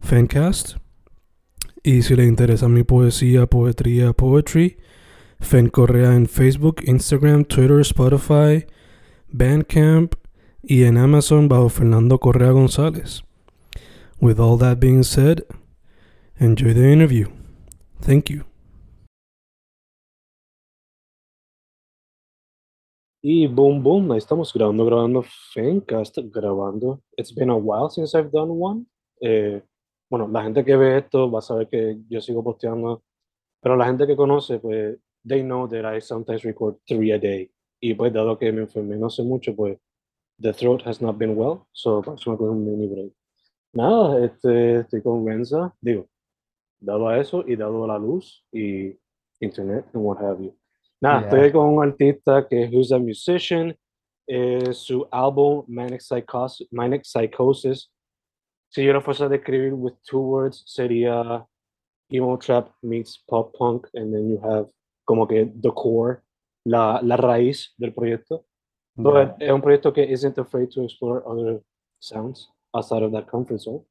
Fencast. Y si le interesa mi poesía, poetría, poetry, Fen Correa en Facebook, Instagram, Twitter, Spotify, Bandcamp y en Amazon bajo Fernando Correa González. With all that being said, enjoy the interview. Thank you. Y boom, boom, ahí estamos grabando, grabando Fencast, grabando. It's been a while since I've done one. Eh, bueno, la gente que ve esto va a saber que yo sigo posteando, pero la gente que conoce, pues, they know that I sometimes record three a day. Y pues, dado que me enfermé no sé mucho, pues, the throat has not been well, so vamos a coger un mini break. Nada, este, estoy con Renza, digo, dado a eso y dado a la luz y internet and what have you. Nada, Yeah. estoy con un artista que who's a musician, eh, su álbum Manic Psychosis, Manic Psychosis si yo lo fuese a describir with two words, sería emo trap meets pop punk, and then you have como que the core, la, la raíz del proyecto. But es un proyecto que isn't afraid to explore other sounds outside of that comfort zone.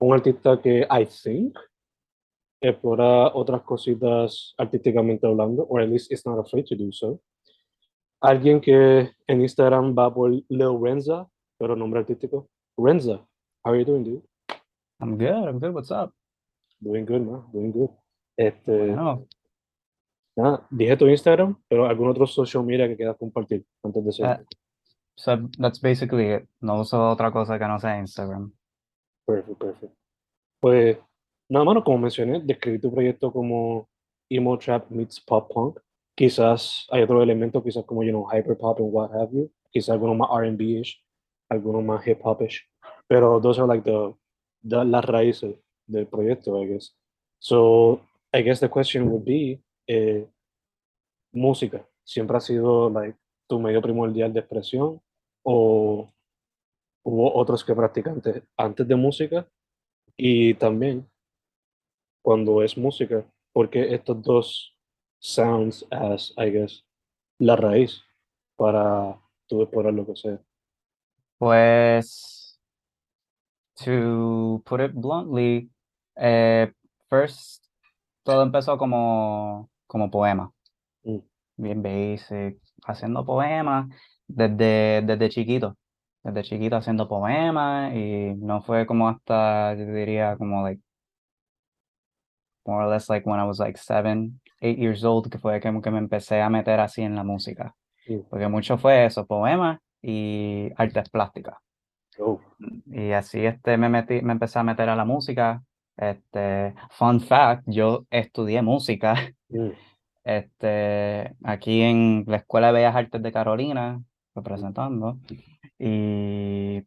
Un artista que I think explora otras cositas artísticamente hablando, or at least is not afraid to do so. Alguien que en Instagram va por Lil Renza, pero nombre artístico. Renza, how are you doing, dude? I'm good. I'm good. What's up? Doing good, man. Doing good. Este, Bueno, nada, dije tu Instagram, pero algún otro social media que quieras compartir antes de seguir. Ah. so that's basically it. No uso otra cosa que no sea Instagram. Perfecto, perfecto. Pues, nada, mano, como mencioné, describí tu proyecto como emo trap meets pop punk. Quizás hay otro elemento, quizás como, you know, hyper pop and what have you. Quizás alguno más R&B-ish, alguno más hip hop-ish. Pero those are like the, las raíces del proyecto, I guess. So, I guess the question would be, eh, música, ¿siempre ha sido, like, tu medio primordial de expresión? ¿O hubo otros que practican antes, de música? Y también, cuando es música, ¿por qué estos dos sounds as, I guess, la raíz para tú explorar lo que sea? Pues, to put it bluntly, eh, first todo empezó como, como poema. Mm. Bien basic, haciendo poemas desde, desde chiquito. Desde chiquito haciendo poemas y no fue como hasta, yo diría, como like, more or less like when I was like seven, eight years old, que fue como que me empecé a meter así en la música. Mm. Porque mucho fue eso, poemas y artes plásticas. Oh, Y así este, me metí, me empecé a meter a la música. Este, fun fact, yo estudié música mm, este, aquí en la Escuela de Bellas Artes de Carolina, representando. Y,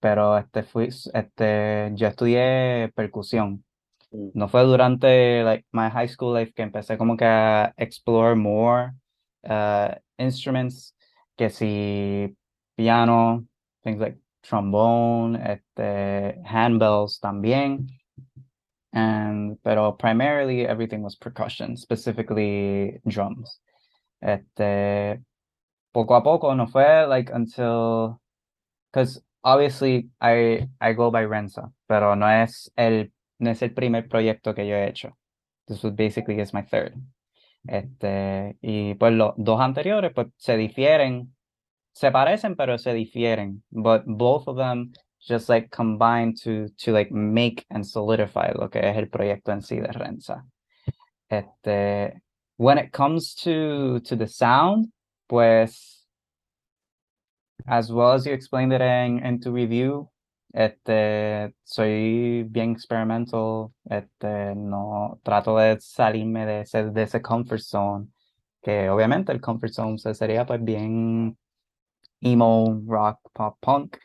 pero este, fui, este, yo estudié percusión. mm, No fue durante like, my high school life que empecé como que a explore more uh, instruments, que si piano, things like trombone, este, handbells también. And, pero primarily everything was percussion, specifically drums. Este, poco a poco, no fue like until, because obviously I, I go by Renza, pero no es el, no es el primer proyecto que yo he hecho. This was basically is my third. Este, y pues los dos anteriores pues se difieren, se parecen pero se difieren, but both of them just like combined to to like make and solidify lo que es el proyecto en sí de Renza. Este, when it comes to to the sound, pues as well as you explained it in, in tu review, este, soy bien experimental, este, no trato de salirme de ese, de ese comfort zone, que obviamente el comfort zone sería pues bien emo, rock, pop, punk,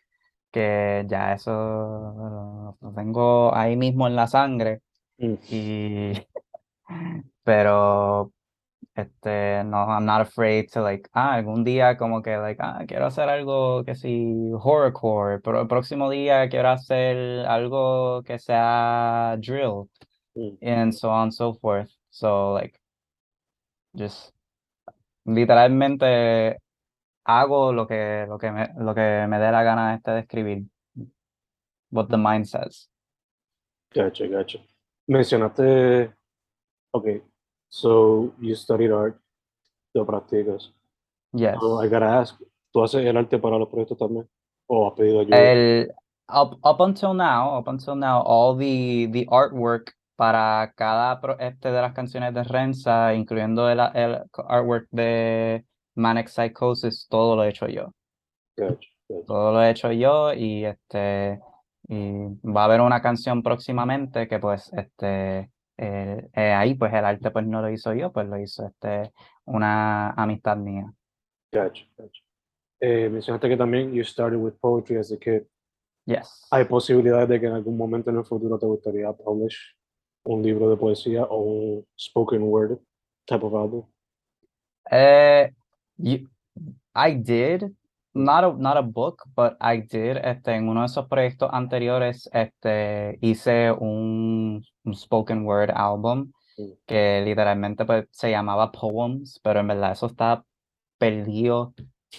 que ya eso lo, lo tengo ahí mismo en la sangre, Mm. y pero este no I'm not afraid to like ah algún día como que like ah quiero hacer algo que sí horrorcore pero el próximo día quiero hacer algo que sea drill Mm. and so on and so forth so like just literalmente hago lo que lo que me lo que me dé la gana este de escribir what the mind says Gotcha, gotcha. Mencionaste, okay, so you studied art, lo practicas. yes So I gotta ask, ¿tú haces el arte para los proyectos también? ¿O has pedido ayuda? El, up, up until now, up until now, all the, the artwork para cada pro- este de las canciones de Renza, incluyendo el, el artwork de Manic Psychosis, todo lo he hecho yo. Todo lo he hecho yo y este y va a haber una canción próximamente que pues este eh, eh, ahí pues el arte pues no lo hizo yo, pues lo hizo este una amistad mía. Gotcha, gotcha. Eh, mencionaste que también you started with poetry as a kid. Yes. ¿Hay posibilidades de que en algún momento en el futuro te gustaría publish un libro de poesía o un spoken word type of album? Uh, you, I did not a not a book, but I did este en uno de esos proyectos anteriores este hice un, un spoken word album que literalmente pues se llamaba Poems, pero en verdad eso está perdido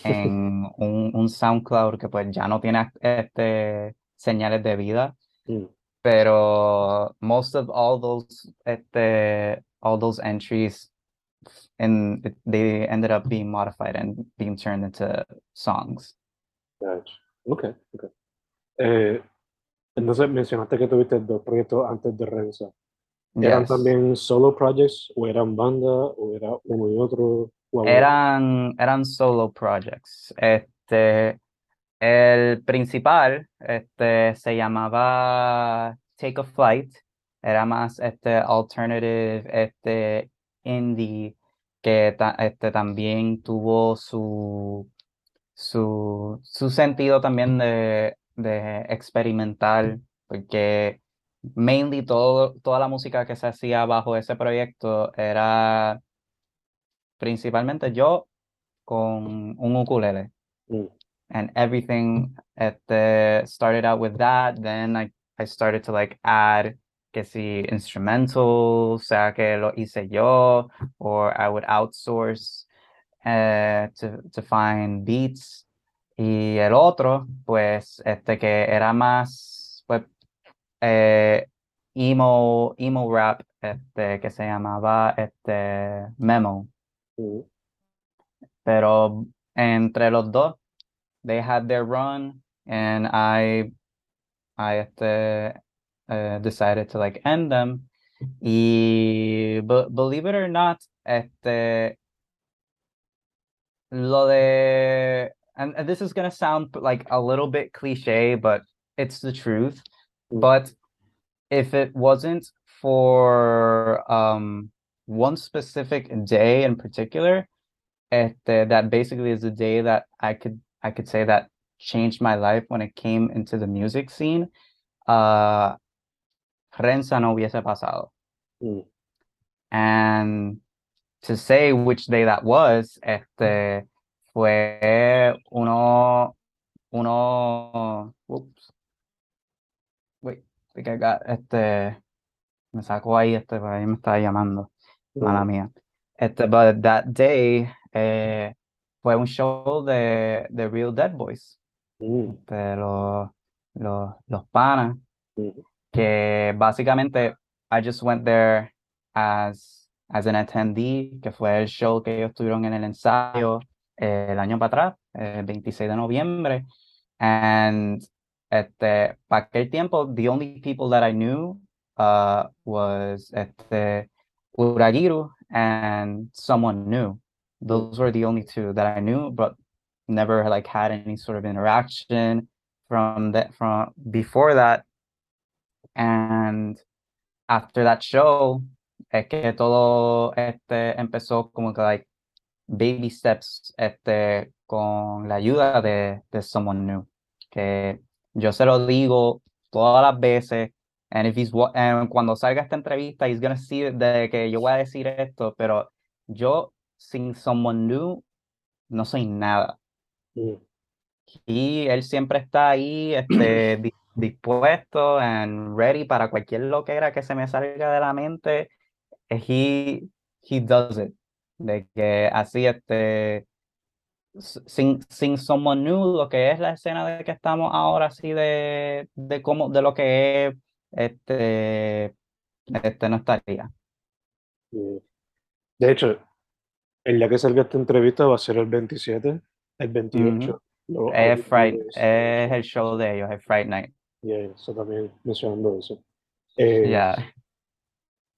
en un, un SoundCloud que pues ya no tiene este señales de vida, pero most of all those este all those entries and it- they ended up being modified and being turned into songs. Gotcha. Okay, okay. Eh, entonces mencionaste que tuviste dos proyectos antes de Renza. ¿Eran Yes. también solo projects o eran banda o era uno y otro? o Eran, eran solo projects. Este, el principal este, se llamaba Take a Flight. Era más este, alternative, este, indie, que ta- este, también tuvo su, su, su sentido también de, de experimental, porque mainly todo, toda la música que se hacía bajo ese proyecto era principalmente yo con un ukulele. Mm. And everything at the started out with that. Then I, I started to like add que si instrumental, o sea que lo hice yo, or I would outsource eh, to, to find beats. Y el otro, pues, este que era más, pues, eh, emo, emo rap, este, que se llamaba, este, Memo. Pero entre los dos, they had their run, and I, I este, uh, decided to like end them. Y be- believe it or not, este, lo de, and, and this is gonna sound like a little bit cliche, but it's the truth. But if it wasn't for um one specific day in particular, este, that basically is the day that I could I could say that changed my life when it came into the music scene. Uh, Renza no hubiese pasado. Mm. And to say which day that was, este, fue uno, uno, whoops. Wait, I think I got, este, me sacó ahí, este, por ahí me estaba llamando, mala Mm. mía. Este, but that day, eh, fue un show de, de Real Dead Boys, Mm. de los, los, los panas, Mm. Que básicamente I just went there as, as an attendee, que fue el show que ellos tuvieron en el ensayo eh, el año para atrás, el 26 de noviembre, and este, para aquel tiempo, the only people that I knew uh, was este, Uragiru and someone new. Those were the only two that I knew, but never like had any sort of interaction from that from before that. And after that show, es que todo este empezó como que like baby steps este con la ayuda de, de someone new. Que yo se lo digo todas las veces. And if he's and cuando salga esta entrevista, he's gonna see de que yo voy a decir esto, pero yo sin someone new no soy nada. Mm. Y él siempre está ahí este, dispuesto and ready para cualquier loquera que se me salga de la mente. Eh, He, he does it. De que así, este, sin, sin someone new, lo que es la escena de que estamos ahora, así de, de cómo, de lo que es, este, este no estaría. De hecho, el día que salga esta entrevista va a ser el 27, el 28. Luego, Es Friday, es el show de ellos, es Friday Night. Yeah, yeah, eso también mencionando eso. Eh, Yeah.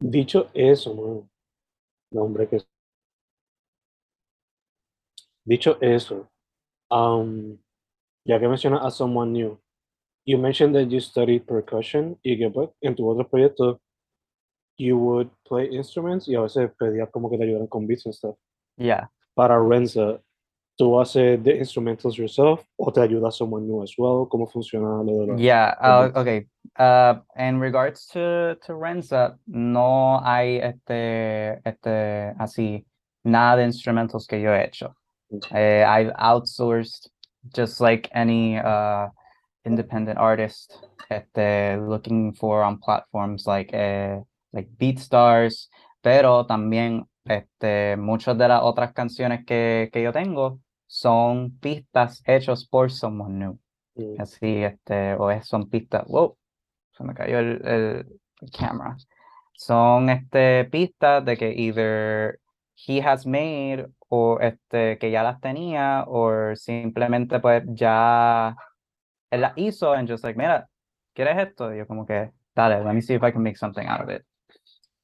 Dicho eso, man, no, hombre, que Dicho eso, um, ya que mencionas a someone new, you mentioned that you studied percussion y que pues, en tu otro proyecto you would play instruments y a veces pedías como que te ayudaran con beats and stuff. Yeah. Para Renza, ¿tú haces the instrumentals yourself o te ayuda someone new as well? ¿Cómo funciona lo de los Yeah, uh, okay. Uh, in regards to, to Renza, no hay este, este, así, nada de instrumentals que yo he hecho. Eh, I've outsourced just like any uh, independent artist este, looking for on platforms like, eh, like BeatStars, pero también este, muchas de las otras canciones que, que yo tengo son pistas hechas por someone new. Así, este, o es- son pistas. Wow, se me cayó el, el, el camera. Son este, pistas de que either he has made o este, que ya las tenía o simplemente pues ya él las hizo and just like, mira, ¿quieres esto? Y yo como que, dale, let me see if I can make something out of it.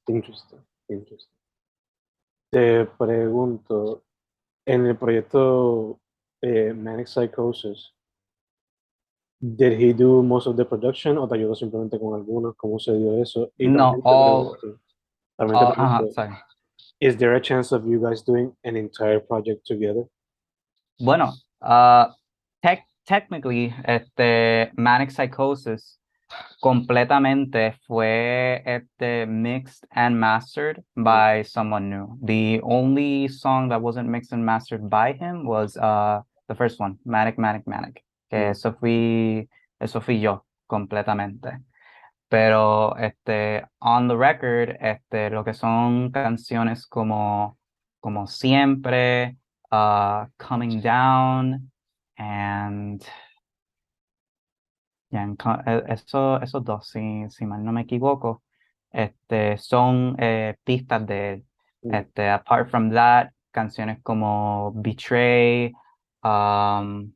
Interesting, interesting. Te pregunto, en el proyecto eh, Manic Psychosis, did he do most of the production o te ayudó simplemente con algunos? ¿Cómo se dio eso? Y No, te all- te Oh, ajá, sorry. is there a chance of you guys doing an entire project together? Bueno, uh, tec- technically, este, Manic Psychosis completamente fue este, mixed and mastered by someone new. The only song that wasn't mixed and mastered by him was uh, the first one, Manic, Manic, Manic. Que Mm. eso fui, eso fui yo completamente. Pero este, on the record, este, lo que son canciones como, como Siempre, uh, Coming Down, and ya, e- eso, esos dos, si, si mal no me equivoco, este, son eh, pistas de él. Este, apart from that, canciones como Betray, um,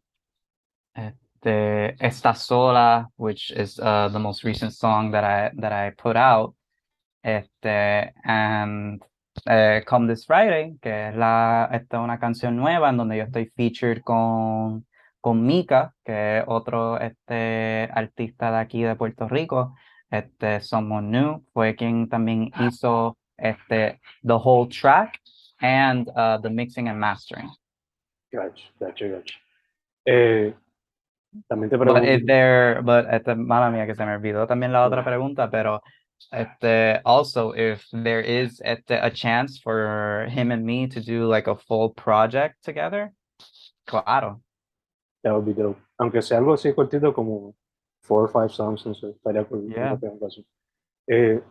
este, Esta Sola, which is uh, the most recent song that I that I put out, este, and eh, Come This Friday, que es la, esta una canción nueva en donde yo estoy featured con, con Mika, que es otro este, artista de aquí de Puerto Rico, este, Someone New, fue quien también hizo este, the whole track and uh, the mixing and mastering. Gotcha, gotcha, gotcha. Eh, también te But pregunto, if there, but este, mala mía que se me olvidó también la otra pregunta, pero este, also if there is este, a chance for him and me to do like a full project together, claro. That would be dope. Aunque sea algo así cortito como four or five songs, no sé, estaría cool. Yeah. nunca te hagan caso. Eh,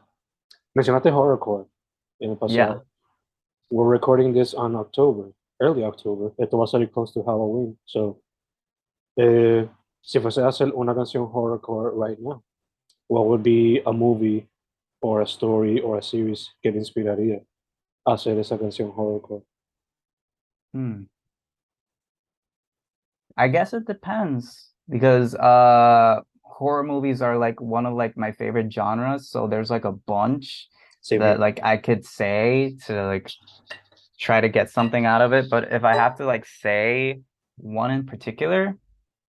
mencionaste horrorcore en el pasado. Yeah. We're recording this on October, early October. Esto va a salir close to Halloween. So, eh, si fuese a hacer una canción horrorcore right now, what would be a movie or a story or a series que te inspiraría a hacer esa canción horrorcore? Hmm. I guess it depends because uh horror movies are like one of like my favorite genres. So there's like a bunch Same that here. like I could say to like try to get something out of it. But if I have to like say one in particular,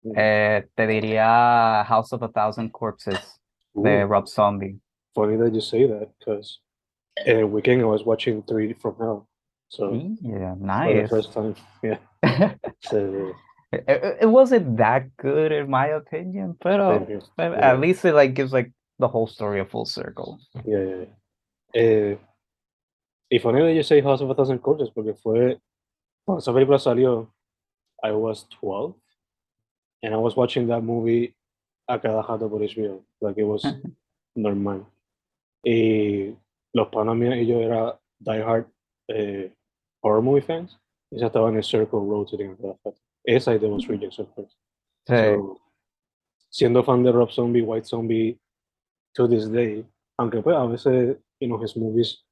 Mm. eh, te diría House of a Thousand Corpses Ooh, Rob Zombie. funny that you say that because uh, weekend I was watching Three from Hell, so Yeah, for the nice. first time, yeah. So It, it, wasn't that good in my opinion, but uh, Yeah. at least it like gives like the whole story a full circle. Yeah, yeah, yeah. Eh, y funny that you say House of a Thousand Corpses porque fue cuando esa película salió, I was 12 and I was watching that movie a cada rato por HBO, like it was normal. Y los panas míos y yo era diehard eh, horror movie fans y ya estaba en el circle rotating a cada rato. Esa y Devil's Rejects, of course. Sí. So, siendo fan de Rob Zombie, White Zombie, to this day, aunque pues a veces, you know, his movies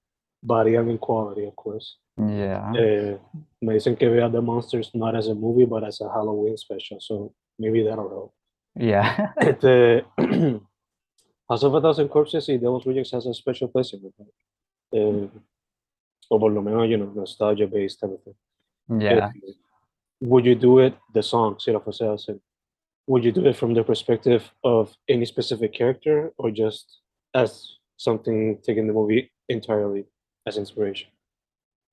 varían in quality, of course. Yeah. Eh, me dicen que vea The Munsters not as a movie, but as a Halloween special, so maybe that'll help. Yeah. Este, House of a Thousand Corpses y Devil's Rejects has a special place in my heart. Eh, o por lo menos, you know, nostalgia based everything. Yeah. Eh, would you do it, the song, lo fuese would you do it from the perspective of any specific character or just as something taking the movie entirely as inspiration?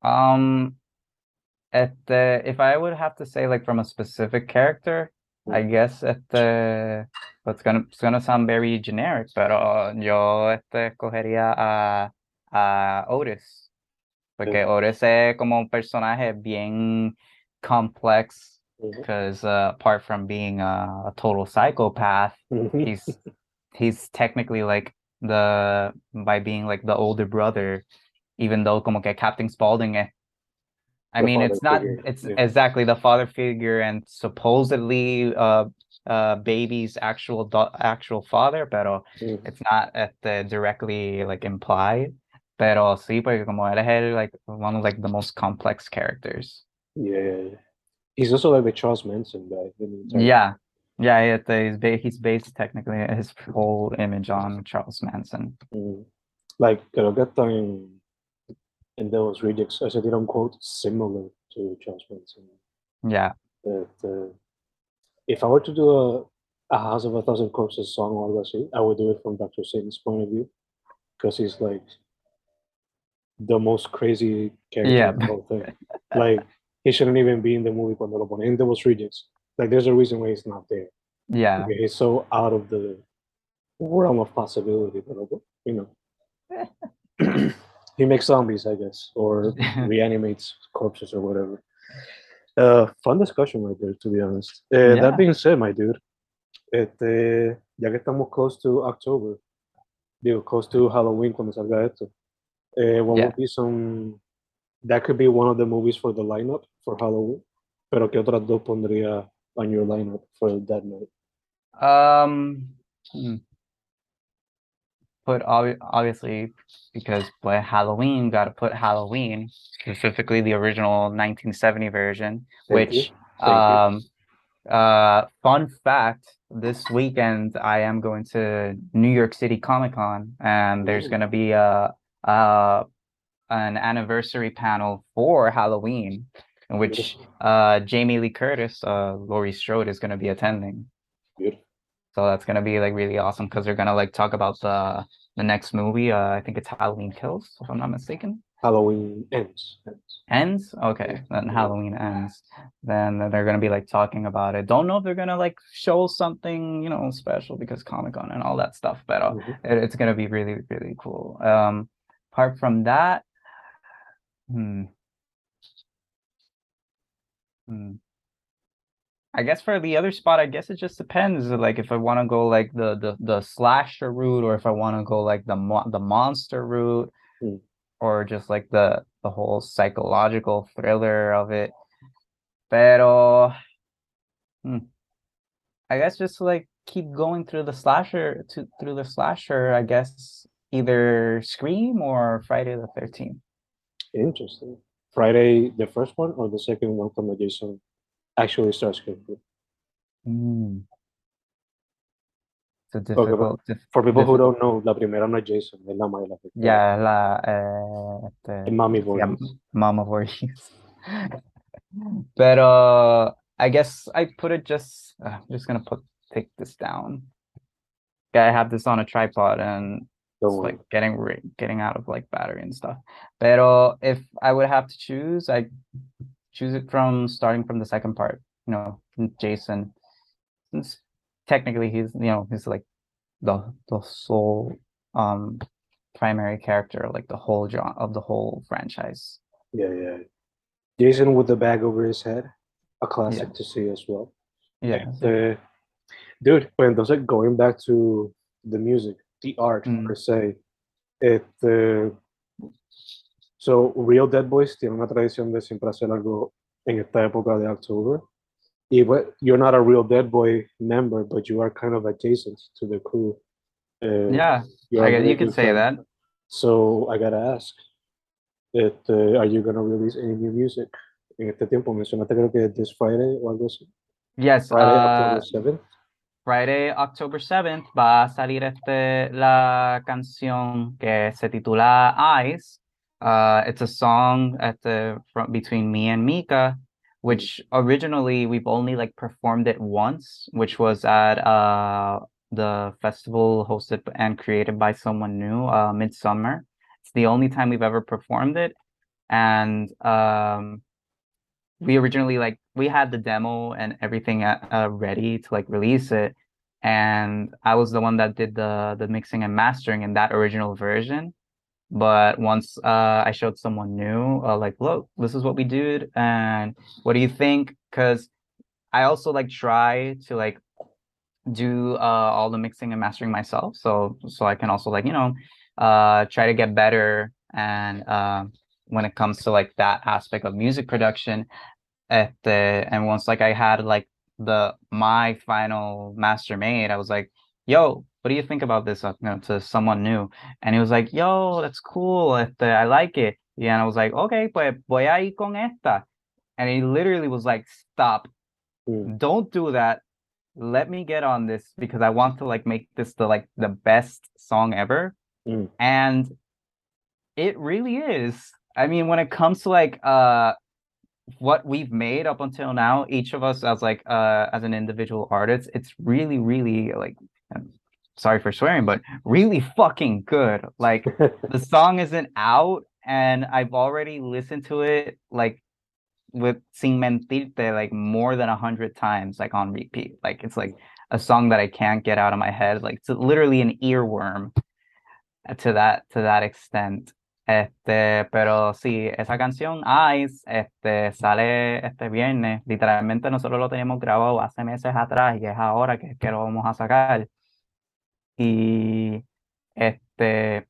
Um, at the if I would have to say like from a specific character, I guess at the it's gonna it's gonna sound very generic, pero yo este escogería a a Otis, porque Otis es como un personaje bien complex, because uh, apart from being a, a total psychopath, he's he's technically like the by being like the older brother, even though como que Captain Spaulding eh, I The mean it's not figure, it's yeah. exactly the father figure and supposedly uh uh baby's actual do- actual father, pero Mhm. it's not at the directly like implied. Pero sí, porque como él es el, like one of like the most complex characters. Yeah. He's also like the Charles Manson guy. in the entire- Yeah. Yeah, the- he's, ba- he's based technically his whole image on Charles Manson. Mm. Like, creo que hasta en, en Devil's Rejects, ese tiene un quote similar to Charles Manson. Yeah. That, uh, if I were to do a, a House of a Thousand Corpses song or algo así, I would do it from Dr. Satan's point of view. Because he's like the most crazy character Yeah. in the whole thing. like, he shouldn't even be in the movie cuando lo ponen en Devil's Rejects. Like, there's a reason why he's not there. Yeah. Porque He's so out of the realm of possibility, pero, you know. he makes zombies, I guess, or reanimates corpses or whatever. Uh, fun discussion right there, to be honest. Uh, Yeah. That being said, my dude, este, ya que estamos close to October, digo, close to Halloween cuando salga esto, eh, what Yeah. would be some, that could be one of the movies for the lineup for Halloween, pero ¿qué otras dos pondría on your lineup for that night? Um, hmm. But obvi- obviously, because by Halloween, got to put Halloween, specifically the original 1970 version, Thank which, um, uh, fun fact, this weekend I am going to New York City Comic Con, and there's going to be a, uh, an anniversary panel for Halloween, in which uh, Jamie Lee Curtis, uh, Laurie Strode is going to be attending. Beautiful. So that's gonna be like really awesome because they're gonna like talk about the the next movie. Uh, I think it's Halloween Kills, if I'm not mistaken. Halloween ends. ends. Ends? Okay, then. Halloween ends. Then they're gonna be like talking about it. Don't know if they're gonna like show something, you know, special because Comic Con and all that stuff, but uh, Mhm. it, it's gonna be really, really cool. Um, apart from that, hmm. Hmm. I guess for the other spot, I guess it just depends. Like if I want to go like the the the slasher route, or if I want to go like the mo the monster route, Hmm. or just like the the whole psychological thriller of it. Pero, hmm, I guess just like keep going through the slasher to through the slasher. I guess either Scream or Friday the Thirteenth. Interesting. Friday, the first one or the second one from the Jason actually starts Scream. Mm. A difficult. dif- For people who don't know, la primera no es Jason, es la Mayla. Yeah, la eh, este, Es Mami se llama Voorhees. Mama Voorhees. Pero I guess I put it just. uh, I'm just gonna put take this down. Yeah, I have this on a tripod and It's like getting ri- getting out of like battery and stuff. But if I would have to choose, I choose it from starting from the second part. You know, Jason. Since technically he's you know he's like the the sole um primary character like the whole genre of the whole franchise. Yeah, yeah. Jason with the bag over his head, a classic to see as well. Yeah. Este, dude, pues entonces going back to the music, the art Mm. per se. Este, so Real Dead Boys tiene una tradición de siempre hacer algo en esta época de October. Y pues, you're not a Real Dead Boy member, but you are kind of adjacent to the crew. Uh, Yeah, you're guess you could say that. So I gotta ask, it, uh, are you gonna release any new music en este tiempo? Mencionaste creo que this Friday o algo así. Yes, Friday, uh, October 7th. Friday, October 7th, va a salir este, la canción que se titula Eyes. Uh, it's a song at the from between me and Mika, which originally we've only like performed it once, which was at uh the festival hosted and created by someone new, uh Midsummer. It's the only time we've ever performed it. And um we originally like we had the demo and everything uh, uh, ready to like release it. And i was the one that did the the mixing and mastering in that original version. But once uh i showed someone new uh, like look this is what we did and what do you think? Because i also like try to like do uh all the mixing and mastering myself. So so i can also like you know uh try to get better and um when it comes to like that aspect of music production at the and once like I had like the my final master made, I was like, yo, what do you think about this? Uh, you know, to someone new. And he was like, yo, that's cool. Este, I like it. Yeah, and I was like, okay, pues voy a ir con esta. And he literally was like, stop, Mm. don't do that. Let me get on this because I want to like make this the like the best song ever. Mm. And it really is. I mean, when it comes to like uh what we've made up until now, each of us as like uh as an individual artist, it's really, really like um, sorry for swearing, but really fucking good. Like the song isn't out and I've already listened to it like with Sin Mentirte like more than a hundred times, like on repeat. Like it's like a song that I can't get out of my head. Like it's literally an earworm to that to that extent. Este, pero sí, esa canción Eyes, este, sale este viernes. Literalmente nosotros lo teníamos grabado hace meses atrás y es ahora que, que lo vamos a sacar. Y este,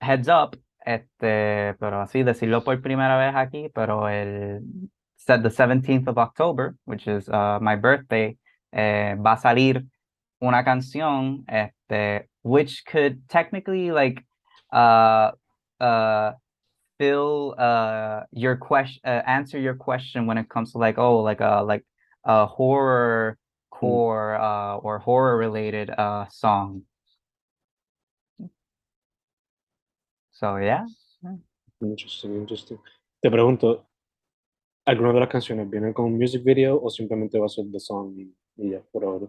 heads up, este, pero así decirlo por primera vez aquí, pero el said the 17th of October, which is uh, my birthday, eh, va a salir una canción, este, which could technically like uh uh fill uh your question uh, answer your question when it comes to like oh like a like a horror core uh or horror related uh song so yeah Interesting, interesting. Te pregunto, ¿alguna de las canciones viene con un music video o simplemente va a ser the song y ya, por ahora?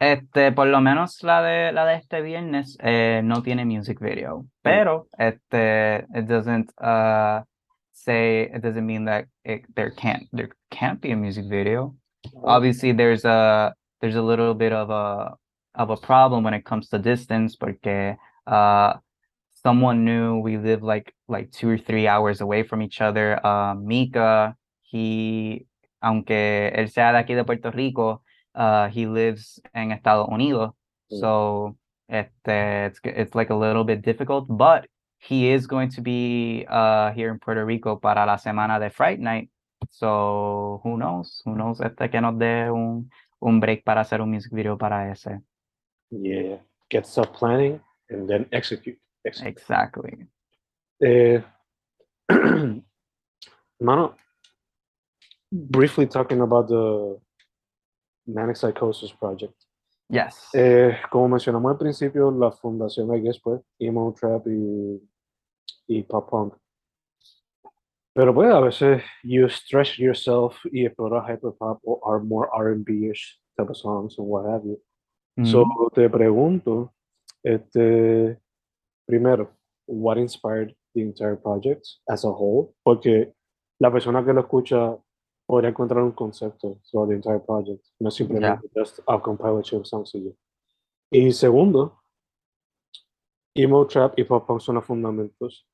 Este, por lo menos la de la de este viernes eh, no tiene music video, pero este it doesn't uh say it doesn't mean that it, there can't there can't be a music video. Obviously there's a there's a little bit of a of a problem when it comes to distance porque uh someone new we live like like two or three hours away from each other. Uh Mika, he aunque él sea de aquí de Puerto Rico, uh he lives en Estados Unidos Mm. so este, it's it's like a little bit difficult but he is going to be uh here in Puerto Rico para la semana de Fright Night so who knows who knows este que nos dé un un break para hacer un music video para ese Yeah, get stuff planning and then execute. execute. exactly Eh, Mano, briefly talking about the Manic Psychosis project. Yes. Eh, como mencionamos al principio, la fundación, I guess, pues, emo, trap y, y pop punk. Pero pues a veces you stretch yourself y explorar hyperpop or are more R&B-ish type of songs and what have you. So Mhm. te pregunto, este, primero, what inspired the entire project as a whole? Porque la persona que lo escucha podría encontrar un concepto throughout the entire project, no simplemente just a songs. y ya. Y segundo, emo, trap y pop punk son los fundamentos,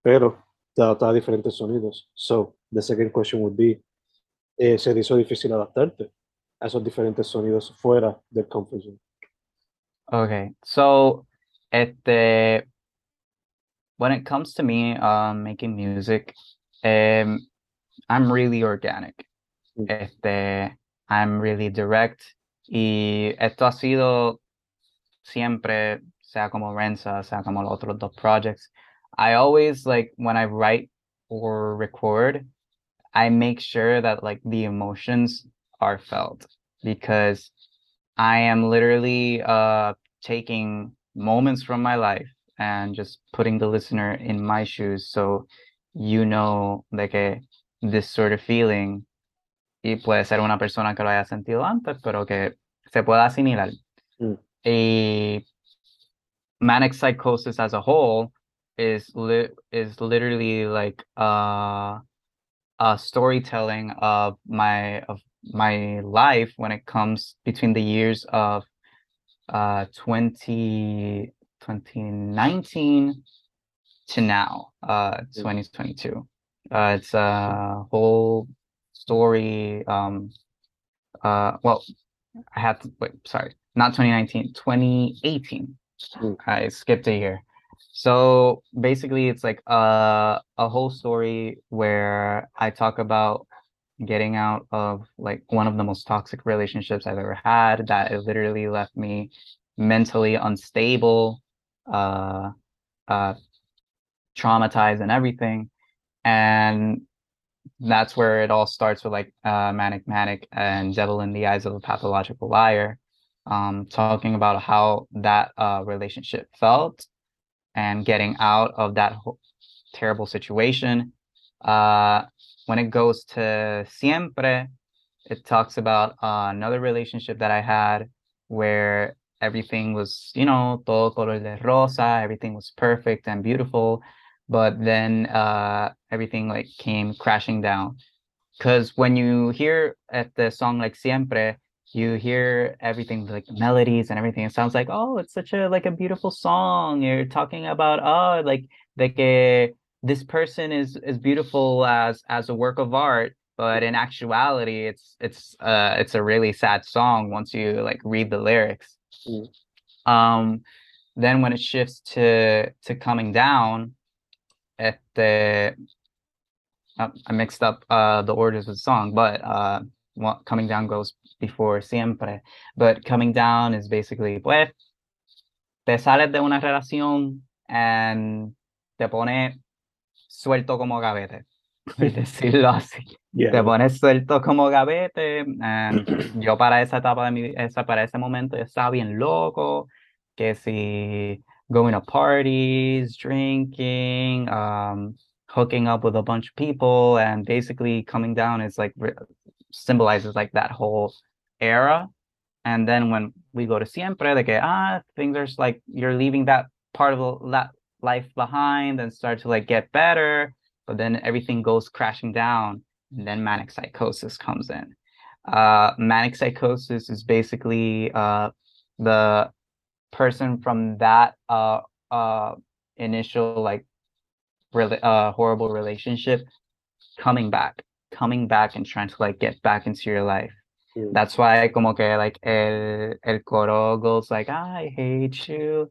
pero trata diferentes sonidos. So, the second question would be, eh, ¿se te hizo difícil adaptarte a esos diferentes sonidos fuera del comfort zone? Okay, so este, when it comes to me um making music, um, I'm really organic. Mm. Este, I'm really direct. Y esto ha sido siempre, sea como Renza, sea como los otros dos projects. I always like when I write or record, I make sure that like the emotions are felt because I am literally uh taking moments from my life and just putting the listener in my shoes so you know like this sort of feeling y puede ser una persona que lo haya sentido antes pero que se pueda asimilar Mm. y manic psychosis as a whole is li- is literally like uh a storytelling of my of my life when it comes between the years of uh 20 2019 to now uh Mm. 2022 uh it's a whole story um uh well i have to wait sorry not 2019 2018 Mm. i skipped a year. So basically it's like a a whole story where i talk about getting out of like one of the most toxic relationships i've ever had that it literally left me mentally unstable uh uh traumatized and everything and that's where it all starts with like uh manic manic and devil in the eyes of a pathological liar um talking about how that uh relationship felt and getting out of that terrible situation. Uh when it goes to siempre it talks about uh, another relationship that i had where everything was you know todo color de rosa everything was perfect and beautiful but then uh everything like came crashing down. Because when you hear at the song like siempre you hear everything like melodies and everything it sounds like oh it's such a like a beautiful song. You're talking about oh like like a this person is is beautiful as as a work of art but in actuality it's it's uh it's a really sad song once you like read the lyrics. Mm. um then when it shifts to to coming down the uh, I mixed up uh the orders of the song, but uh coming down goes before siempre. But coming down is basically pues te sales de una relación and te pone suelto como gavete, por decirlo así. Yeah. Te pones suelto como gavete. and yo para esa etapa de mi esa para ese momento yo estaba bien loco, que si going to parties, drinking, um, hooking up with a bunch of people, and basically coming down is like re- symbolizes like that whole era. And then when we go to siempre, que ah things are like you're leaving that part of that life behind and start to like get better, but then everything goes crashing down and then manic psychosis comes in. Uh, manic psychosis is basically uh, the person from that uh, uh, initial like really uh, horrible relationship coming back, coming back and trying to like get back into your life. Mm. That's why como que like el, el coro goes like I hate you,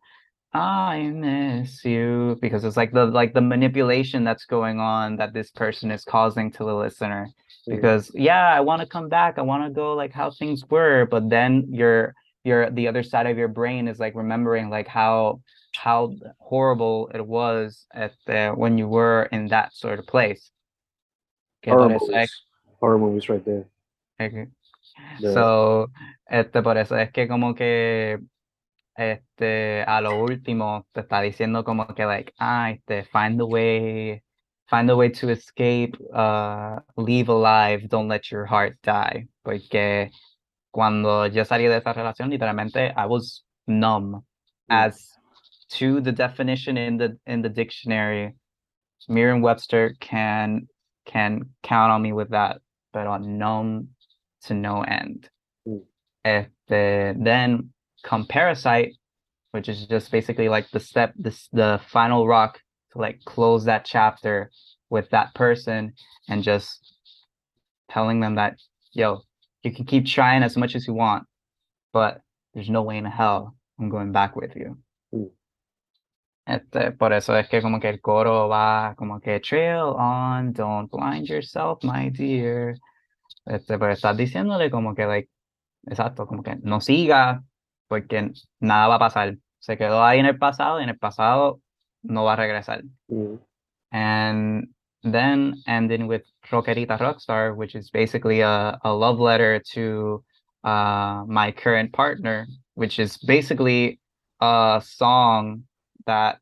I miss you because it's like the like the manipulation that's going on that this person is causing to the listener Mm. because yeah i want to come back i want to go like how things were but then your your the other side of your brain is like remembering like how how horrible it was at the when you were in that sort of place horror es movies. Horror movies right there. que- De- So, este, por eso es que como que, este, a lo último te está diciendo como que, like, ah, este, find the way, find the way to escape, uh, leave alive, don't let your heart die. Porque cuando yo salí de esa relación, literalmente, I was numb. Mm. As to the definition in the in the dictionary, Merriam-Webster can can count on me with that, but on numb to no end. Mm. Este, then come Parasite, which is just basically like the step, this the final rock to like close that chapter with that person and just telling them that, yo, you can keep trying as much as you want, but there's no way in hell I'm going back with you. Mm. Este, por eso es que como que el coro va como que trail on, don't blind yourself, my dear. Este, pero estás diciéndole como que, like, exacto, como que no siga, porque nada va a pasar. Se quedó ahí en el pasado y en el pasado no va a regresar. Mm. And then ending with Rockerita Rockstar, which is basically a, a love letter to uh, my current partner, which is basically a song that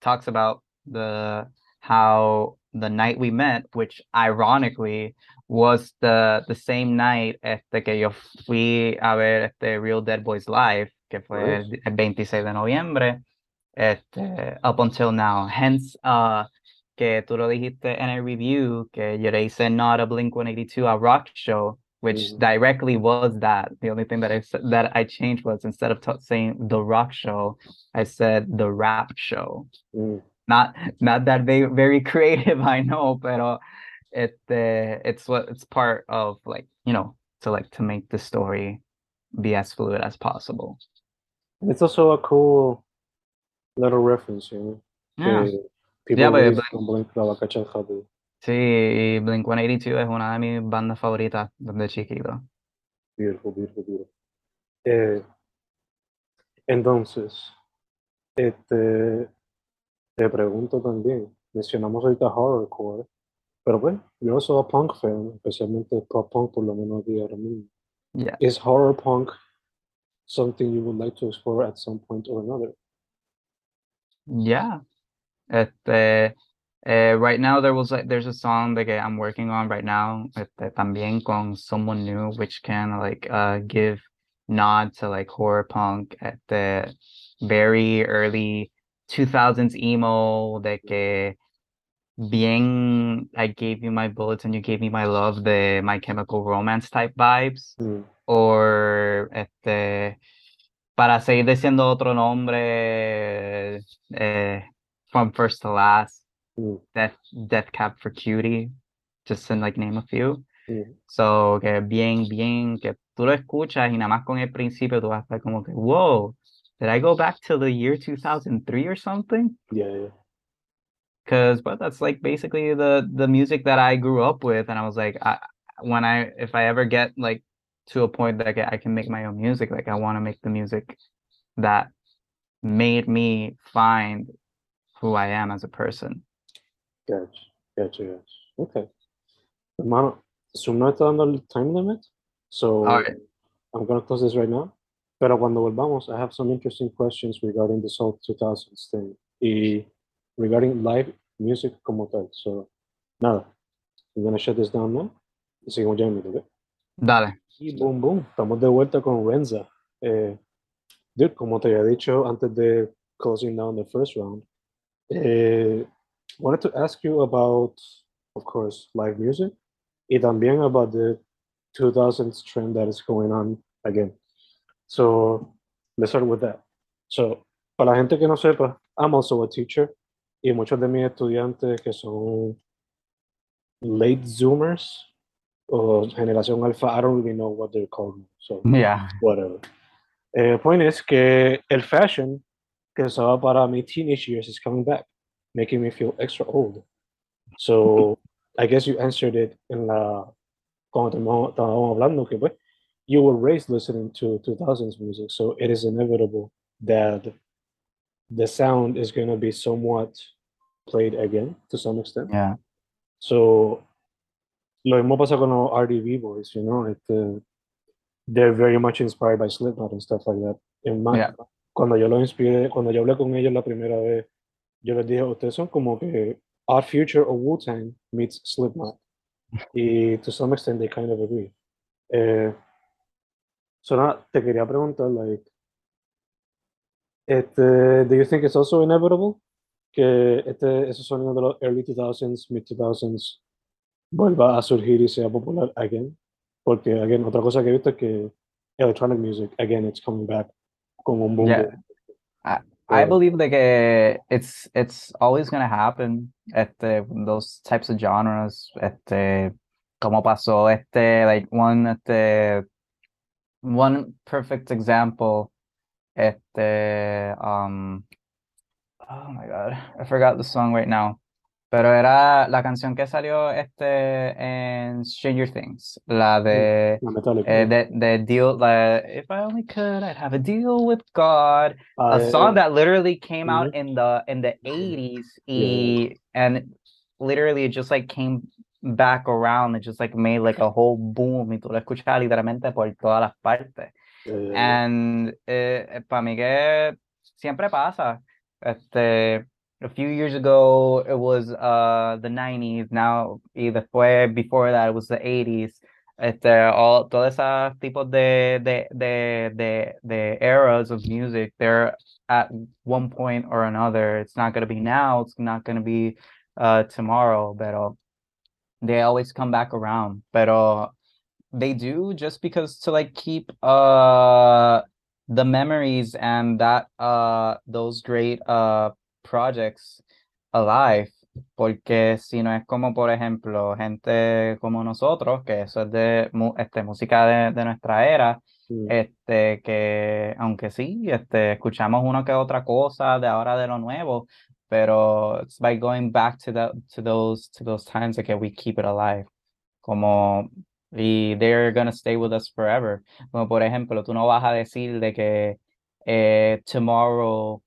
talks about the how the night we met, which ironically was the the same night este que yo fui a ver este Real Dead Boys Live, que fue el 26 de noviembre, este, up until now. Hence, uh, que tú lo dijiste en el review, que yo le hice not a Blink-182, a rock show, which Mhm. directly was that. The only thing that I that I changed was instead of saying the rock show, I said the rap show. Mm. Not not that very very creative, I know, pero este, it's what it's part of like you know to like to make the story be as fluid as possible. It's also a cool little reference, you know. Yeah. que people but- raised but- con Blink la va a cachar rápido. Sí, y Blink-182 es una de mis bandas favoritas desde chiquito. Beautiful, beautiful, beautiful. Eh, entonces, este, te pregunto también, mencionamos ahorita horrorcore, pero pues, yo no soy a punk fan, especialmente pop punk, por lo menos aquí ahora mismo. Yeah. Is horror punk something you would like to explore at some point or another? Yeah. Este, eh, right now there was like there's a song that I'm working on right now, este, también con someone new, which can like uh give nod to like horror punk at the very early 2000s emo, de que bien I gave you my bullets and you gave me my love, the My Chemical Romance type vibes. Mm, or este para seguir diciendo otro nombre eh, from first to last mm, death death cab for cutie just to like name a few mm. so que bien bien que tú lo escuchas y nada más con el principio tú vas a estar como que whoa did I go back to the year 2003 or something Yeah, yeah. because but that's like basically the the music that I grew up with and I was like I when I if I ever get like to a point that I can make my own music like I want to make the music that made me find who I am as a person Gotcha, gotcha, gotcha. Okay. Hermano, Zoom no está dando el time limit, so Alright. I'm gonna close this right now. Pero cuando volvamos, I have some interesting questions regarding this whole 2000s thing y regarding live music como tal. So, nada, I'm gonna shut this down now y seguimos ya en ¿ok? dale Y boom, boom, estamos de vuelta con Renza. Eh, dude, como te había dicho antes de closing down the first round, eh, wanted to ask you about, of course, live music y también about the 2000s trend that is going on again. So, let's start with that. So, para la gente que no sepa, I'm also a teacher y muchos de mis estudiantes que son late Zoomers or generación alfa, I don't really know what they're called. So, yeah whatever. Eh, point is que el fashion que usaba para mi teenage years is coming back, making me feel extra old. So, I guess you answered it en la cuando estábamos estábamos hablando que pues, you were raised listening to 2000s music, so it is inevitable that the sound is going to be somewhat played again to some extent. yeah So, lo mismo pasa con los RDB boys, you know, este, they're very much inspired by Slipknot and stuff like that. In my Yeah. Cuando yo los inspiré, cuando yo hablé con ellos la primera vez, yo les dije, ustedes son como que Odd Future o Wu-Tang meets Slipknot. Y to some extent they kind of agree. Eh, so te quería preguntar, like, este, do you think it's also inevitable que este, ese sonido de los early 2000s, mid 2000s vuelva a surgir y sea popular again? Porque, again, otra cosa que he visto es que electronic music, again, it's coming back con. Yeah. I Eh, believe like uh, it's it's always gonna happen at the those types of genres. at the como pasó este like one at the one perfect example. at the um oh my god, I forgot the song right now. Pero era la canción que salió este en Stranger Things, la de la eh, the the deal the if I only could I'd have a deal with God Ah, a eh, song eh, that literally came out Mhm. in the in the 80s Yeah. y, and literally it just like came back around it just like made like a whole boom y tú lo escuchas literalmente por todas las partes eh, and eh, para mí que siempre pasa este a few years ago it was uh the 90s now y después before that it was the 80s este all todos esos tipos de de de de, de eras of music they're at one point or another. It's not going to be now. It's not going to be uh tomorrow but they always come back around. But they do just because to like keep uh the memories and that uh those great uh projects alive porque si no es como por ejemplo gente como nosotros que eso es de este música de, de nuestra era mm, este que aunque sí este escuchamos una que otra cosa de ahora de lo nuevo pero it's by going back to the to those to those times that we keep it alive como y they're gonna stay with us forever. Como por ejemplo tú no vas a decir de que eh, tomorrow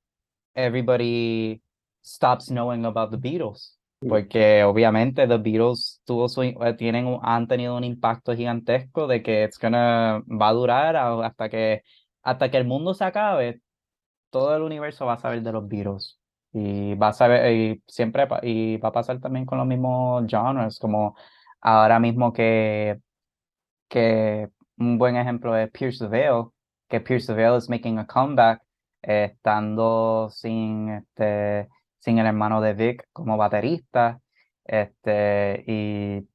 everybody stops knowing about the Beatles Mm. porque obviamente the Beatles tuvo su, eh, tienen han tenido un impacto gigantesco de que it's gonna va a durar hasta que hasta que el mundo se acabe todo el universo va a saber de los Beatles y va a saber y siempre y va a pasar también con los mismos genres como ahora mismo que que un buen ejemplo es Pierce the Veil que Pierce the Veil is making a comeback estando sin este sin el hermano de Vic como baterista este y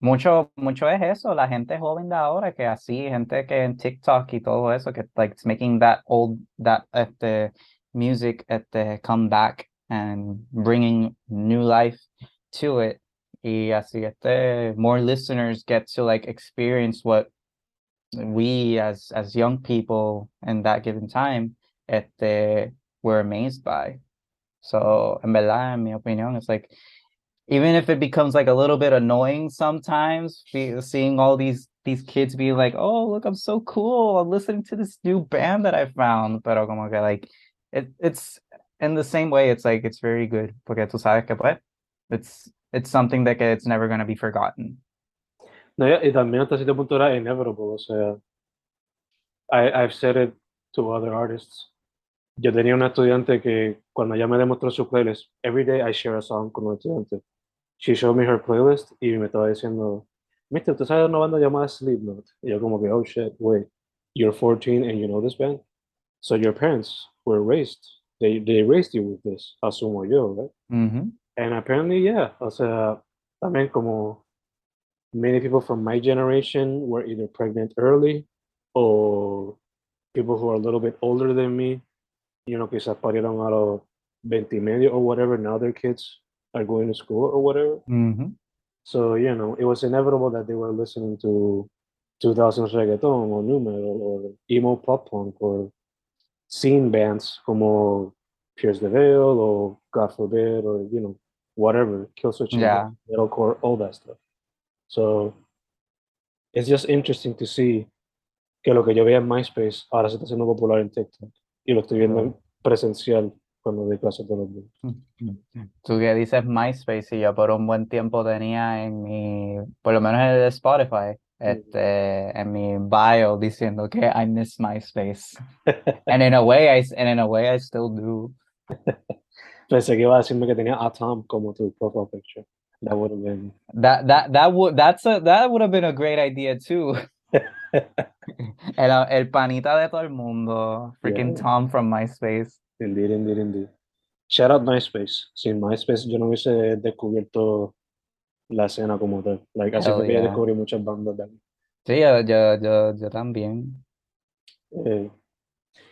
mucho mucho es eso la gente joven de ahora que así gente que en TikTok y todo eso que like it's making that old that este music este come back and bringing new life to it y así este more listeners get to like experience what we as as young people in that given time este were amazed by. So en verdad en mi opinión it's like even if it becomes like a little bit annoying sometimes seeing all these these kids be like oh look i'm so cool. I'm listening to this new band that i found. Pero como que like it, it's in the same way it's like it's very good porque tú sabes que pues it's it's something that it's never going to be forgotten. No, y también hasta cierto punto era inevitable, o sea, I, I've said it to other artists. Yo tenía una estudiante que cuando ella me demostró su playlist, every day I share a song con un estudiante. She showed me her playlist y me estaba diciendo, Mister, ¿tú sabes una banda llamada Slipknot? Y yo como que, oh shit, wait, you're 14 and you know this band? So your parents were raised, they, they raised you with this, asumo yo, right? Mhm. And apparently, yeah, o sea, también como many people from my generation were either pregnant early or people who are a little bit older than me, you know, quizás parieron a los 20 y medio or whatever, now their kids are going to school or whatever. Mhm. So, you know, it was inevitable that they were listening to 2000s reggaeton or nu metal or emo pop punk or scene bands como Pierce the Veil or God Forbid or, you know, whatever, Killswitch, Yeah. metalcore, all that stuff. So it's just interesting to see que lo que yo veía en MySpace ahora se está haciendo popular en TikTok y lo estoy viendo en presencial cuando doy clases todos los días. Tú que dices MySpace y yo por un buen tiempo tenía en mi, por lo menos en el de Spotify, este, en mi bio diciendo que I miss MySpace. And in a way, I, and in a way, I still do. Pensé que iba a decirme que tenía a Tom como tu profile picture. That would have been. That that that would that's a that would have been a great idea too. el, el panita de todo el mundo, freaking Yeah. Tom from MySpace. Indeed, indeed, indeed. Shout out MySpace. Sin MySpace yo no hubiese descubierto la escena como tal. Like, así fue que yo yeah. descubrí muchas bandas aquí. Sí, yo, yo, yo, yo también. Eh,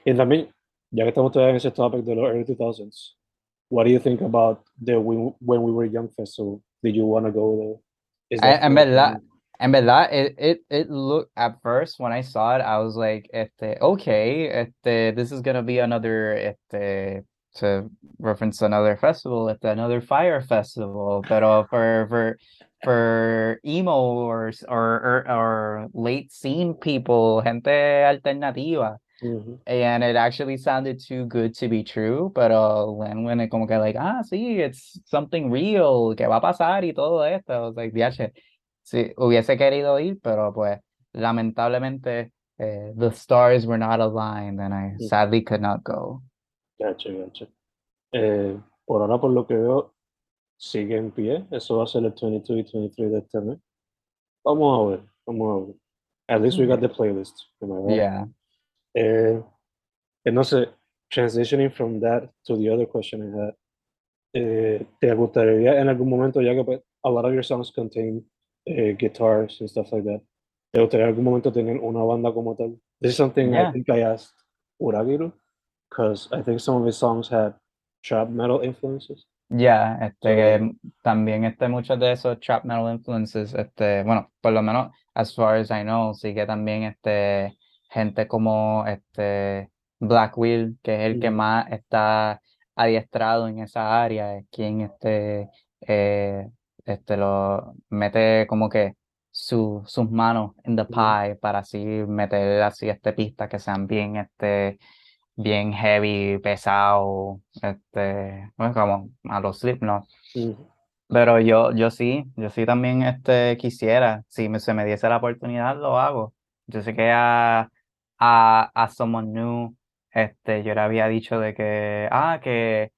y también, ya que estamos todavía en ese topic de los early 2000s, what do you think about the When, We Were Young festival? Did you want to go there? I- that en verdad, En verdad, it, it, it looked at first when I saw it, I was like, este, okay, este, this is gonna be another, este, to reference another festival, este, another fire festival, pero for, for, for emo or, or, or, or late scene people, gente alternativa. Mhm. And it actually sounded too good to be true, pero when, when it como que like, ah, sí, it's something real, que va a pasar y todo esto, I was like, diache, sí, hubiese querido ir, pero pues, lamentablemente, eh, the stars were not aligned and I Mm. sadly could not go. Gotcha, gotcha. Eh, por ahora, por lo que veo, sigue en pie. Eso va a ser el 22 y 23 de este mes. Vamos a ver, vamos a ver. At least we got the playlist. am I right? Yeah. Eh, entonces, transitioning from that to the other question I had, eh, ¿te gustaría en algún momento, ya que pues, a lot of your songs contain eh, guitars and stuff like that, ¿te gustaría en algún momento tener una banda como tal? This is something Yeah. I think I asked Uragiru, because I think some of his songs had trap metal influences. Ya, este, So- que también este, muchos de esos trap metal influences, este, bueno, por lo menos, as far as I know, sí que también, este, gente como, este, Black Will, que es el que Ujú. más está adiestrado en esa área, es quien, este, eh, este, lo mete como que su, sus manos in the pie para así meter así, este, pistas que sean bien, este, bien heavy, pesado, este, bueno, como a los Slipknot. Ujú. Pero yo, yo sí, yo sí también este, quisiera, si me, se me diese la oportunidad, lo hago. Yo sé que a, a, a Someone New, este, yo le había dicho de que, ah, que,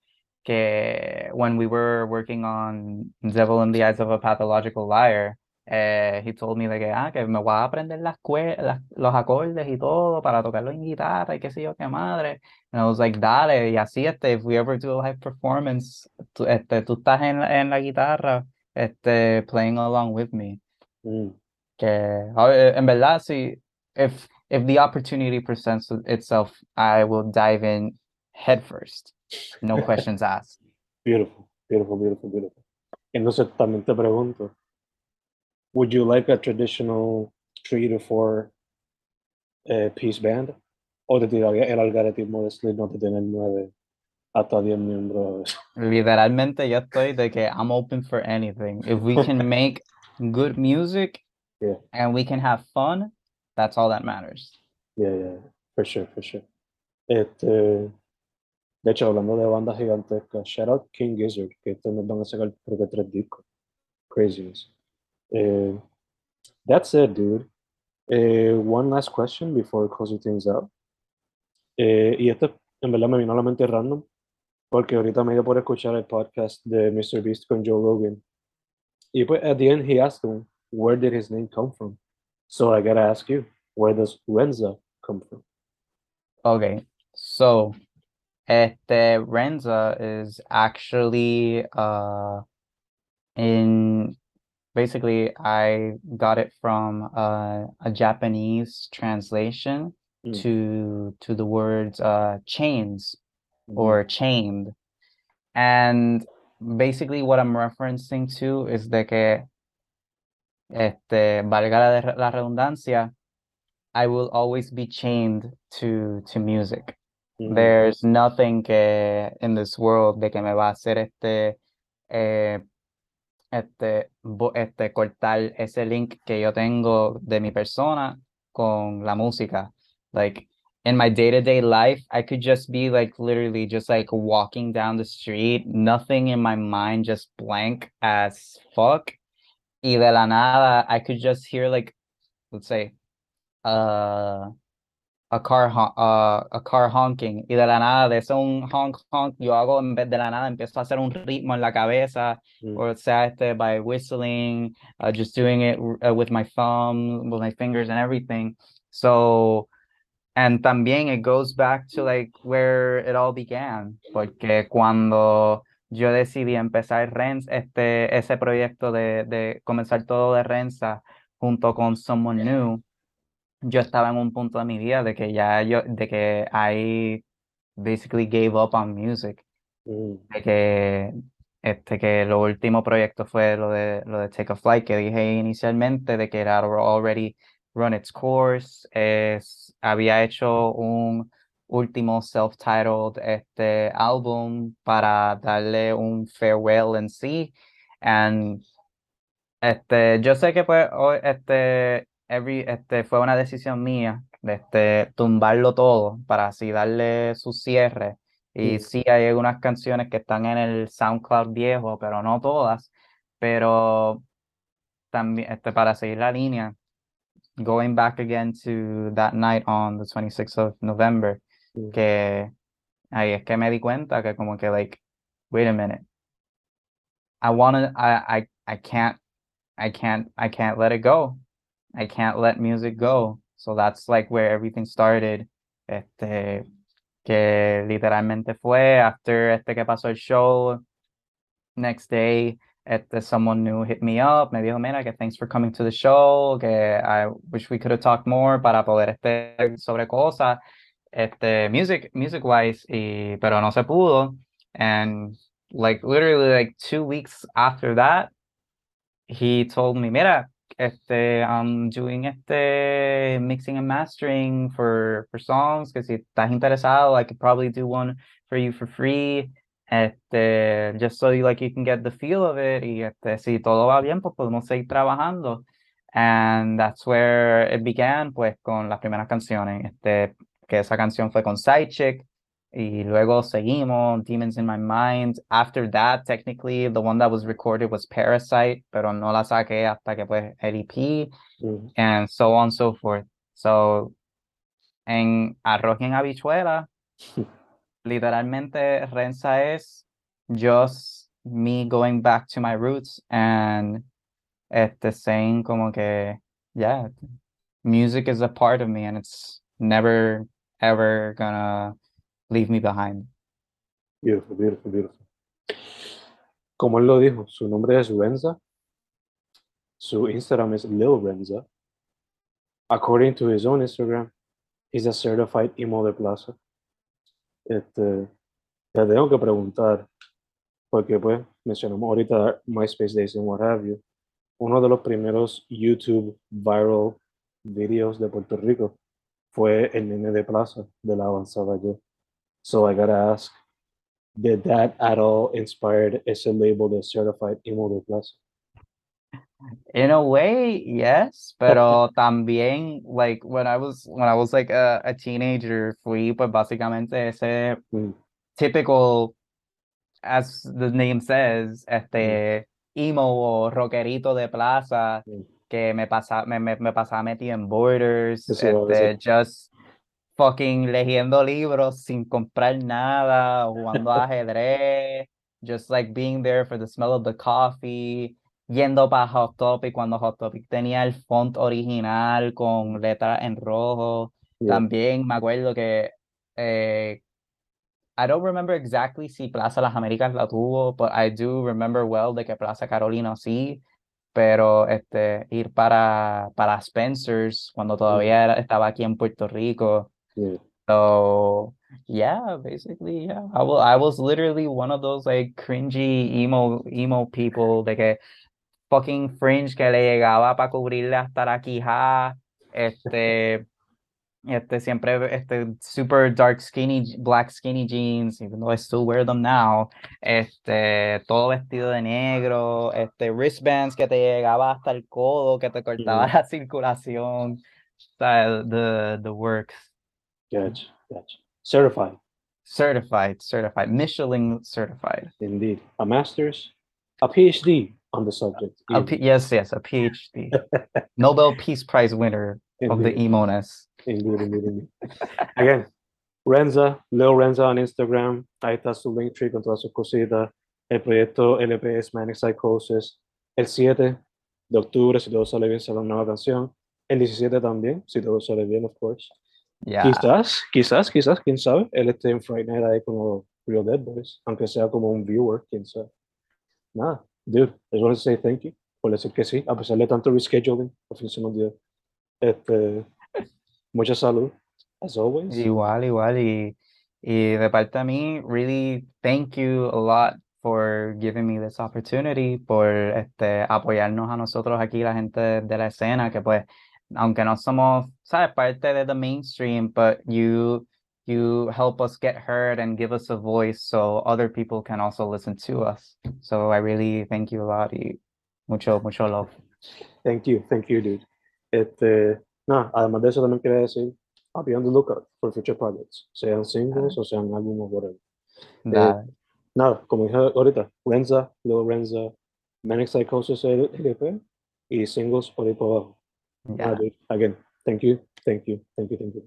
que when we were working on Devil in the Eyes of a Pathological Liar, eh, he told me de que, ah, que me voy a aprender las, las- los acordes y todo para tocarlo en guitarra y qué sé yo qué madre. And I was like, dale, y así, este, if we ever do a live performance, tú, este, tú estás en, en la guitarra, este, playing along with me. Mm. Que, en verdad, sí, if, if the opportunity presents itself, I will dive in head first. No questions asked. Beautiful, beautiful, beautiful, beautiful. Entonces también te pregunto, would you like a traditional three to four eh, piece band? ¿O te tiraría el algaretismo de Slipknot de tener nueve hasta diez miembros? Literalmente yo estoy de que I'm open for anything. If we can make good music Yeah. and we can have fun, that's all that matters. Yeah, yeah, for sure, for sure. Este, de hecho, hablando de bandas gigantescas, shout out King Gizzard, que este mes van a sacar creo que tres discos. Craziness. Eh, that's it, dude. Eh, one last question before closing things out. Eh, y esto en verdad me vino a la mente random, porque ahorita me dio por escuchar el podcast de Mr. Beast con Joe Rogan. Y pues at the end he asked him, where did his name come from? So I gotta ask you, where does Renza come from? Okay, so este Renza is actually uh in basically I got it from uh, a Japanese translation Mm. to to the words uh chains Mhm. or chained. And basically what I'm referencing to is de que este valga la, la redundancia I will always be chained to to music. There's nothing que in this world de que me va a hacer este, eh, este, este, cortar ese link que yo tengo de mi persona con la música. Like in my day-to-day life, I could just be like literally just like walking down the street, nothing in my mind, just blank as fuck. Y de la nada, I could just hear like let's say, uh, a car uh, a car honking y de la nada de ese un honk honk yo hago en vez de la nada empiezo a hacer un ritmo en la cabeza Mm. or sea este by whistling uh, just doing it uh, with my thumb with my fingers and everything so and también it goes back to like where it all began porque cuando yo decidí empezar Rens este ese proyecto de, de comenzar todo de Renza junto con Someone New yo estaba en un punto de mi vida de que ya yo, de que I basically gave up on music, Mm. de que este que lo último proyecto fue lo de lo de Take a Flight que dije inicialmente de que era already run its course, es, había hecho un último self-titled este álbum para darle un farewell en sí. And este, yo sé que pues este, every, este, fue una decisión mía de este, tumbarlo todo para así darle su cierre. Y Mm. sí hay algunas canciones que están en el SoundCloud viejo, pero no todas. Pero también, este, para seguir la línea, going back again to that night on the 26th of November, Mm. que ahí es que me di cuenta que como que like, wait a minute. I wanna, I, I, I can't, I can't, I can't let it go. I can't let music go. So that's like where everything started. Este, que literalmente fue after este que pasó el show. Next day, este, someone new hit me up. Me dijo, mira, que thanks for coming to the show. Que I wish we could have talked more para poder este sobre cosas, este, music, music wise, y, pero no se pudo. And like literally like two weeks after that, he told me, mira, este, I'm doing este mixing and mastering for, for songs, que si estás interesado, I could probably do one for you for free, este, just so you, like, you can get the feel of it, y este, si todo va bien, pues podemos seguir trabajando. And that's where it began, pues, con las primeras canciones, este, que esa canción fue con Sidechick, y luego seguimos, Demons in My Mind. After that, technically, the one that was recorded was Parasite, pero no la saqué hasta que pues el EP, Mm. and so on and so forth. So, en Arroz y en Habichuela, literalmente Renza es just me going back to my roots and este saying como que, yeah, music is a part of me and it's never ever gonna leave me behind. Beautiful, beautiful, beautiful. Como él lo dijo, su nombre es Renza. Su Instagram es Lil Renza. According to his own Instagram, he's a certified emo de plaza. Este, te tengo que preguntar, porque pues mencionamos ahorita MySpace Days and what have you. Uno de los primeros YouTube viral videos de Puerto Rico fue el nene de plaza de la avanzada yo. So I gotta ask, did that at all inspired ese label de certified emo plaza? In a way, yes, pero también like when I was when I was like a, a teenager, fui pues básicamente ese Mm, typical, as the name says, este emo o rockerito de plaza Mm. que me pasa me, me, me pasaba metido en borders, este, just fucking leyendo libros sin comprar nada, jugando ajedrez, just like being there for the smell of the coffee, yendo para Hot Topic cuando Hot Topic tenía el font original con letras en rojo. yeah. También me acuerdo que eh, I don't remember exactly si Plaza Las Américas la tuvo, but I do remember well de que Plaza Carolina sí, pero este ir para para Spencer's cuando todavía era- estaba aquí en Puerto Rico. Yeah. So yeah, basically yeah, I was I was literally one of those like cringy emo emo people de que fucking fringe que le llegaba para cubrirle hasta la quijada, este este siempre este super dark skinny black skinny jeans, even though I still wear them now, este todo vestido de negro, este wristbands que te llegaba hasta el codo, que te cortaba la circulación, o sea, the the works. Gotcha, gotcha. Certified, Certified, certified, Michelin certified. indeed. A master's, a PhD, on the subject. A. P- yes, yes, a PhD, Nobel Peace Prize winner of the Emonas. Indeed, indeed, indeed. Again, Renza, Lil Renza on Instagram. Ahí está su link tree con todas sus cositas. El proyecto LPS Manic Psychosis. El 7 de octubre, si todo sale bien, sale una nueva canción. El 17 también, si todo sale bien, of course. Yeah. Quizás, quizás, quizás, quién sabe. Él esté en Friday Night ahí como Real Dead Boys, aunque sea como un viewer, quién sabe. Nada, dude, I just want to say thank you por decir que sí, a pesar de tanto rescheduling, por fin se nos dio. Este, mucha salud, as always. Igual, igual. Y, y de parte de mí, really thank you a lot for giving me this opportunity, por este, apoyarnos a nosotros aquí, la gente de la escena, que pues, aunque no somos, ¿sabes? Parte de the mainstream, but you, you help us get heard and give us a voice so other people can also listen to us. So I really thank you a lot y mucho, mucho love. Thank you, thank you, dude. Este, nada, además de eso también quería decir, I'll be on the lookout for future projects, sean singles o sean álbumes, whatever. Eh, nada. Nada, como dije ahorita, Renza, Lil Renza, Manic Psychosis LP y singles por ahí por abajo. Yeah. Again, thank you, thank you, thank you, thank you.